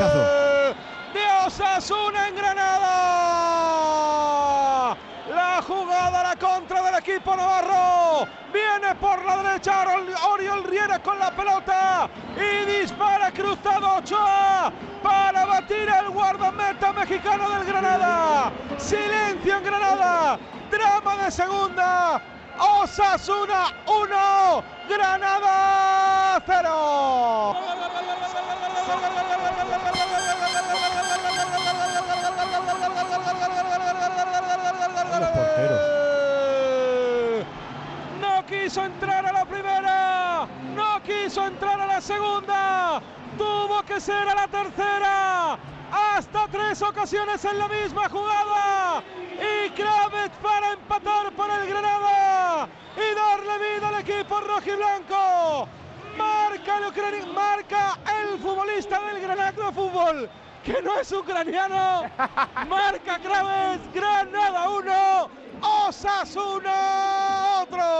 De Osasuna en Granada. La jugada, la contra del equipo Navarro. Viene por la derecha Oriol Riera con la pelota. Y dispara cruzado Ochoa para batir el guardameta mexicano del Granada. Silencio en Granada. Drama de segunda. Osasuna 1, Granada quiso entrar a la primera, no quiso entrar a la segunda, tuvo que ser a la tercera. Hasta tres ocasiones en la misma jugada. Y Kravitz para empatar por el Granada y darle vida al equipo rojiblanco. Marca el, marca el futbolista del Granada Fútbol, que no es ucraniano. Marca Kravitz, Granada 1, Osasuna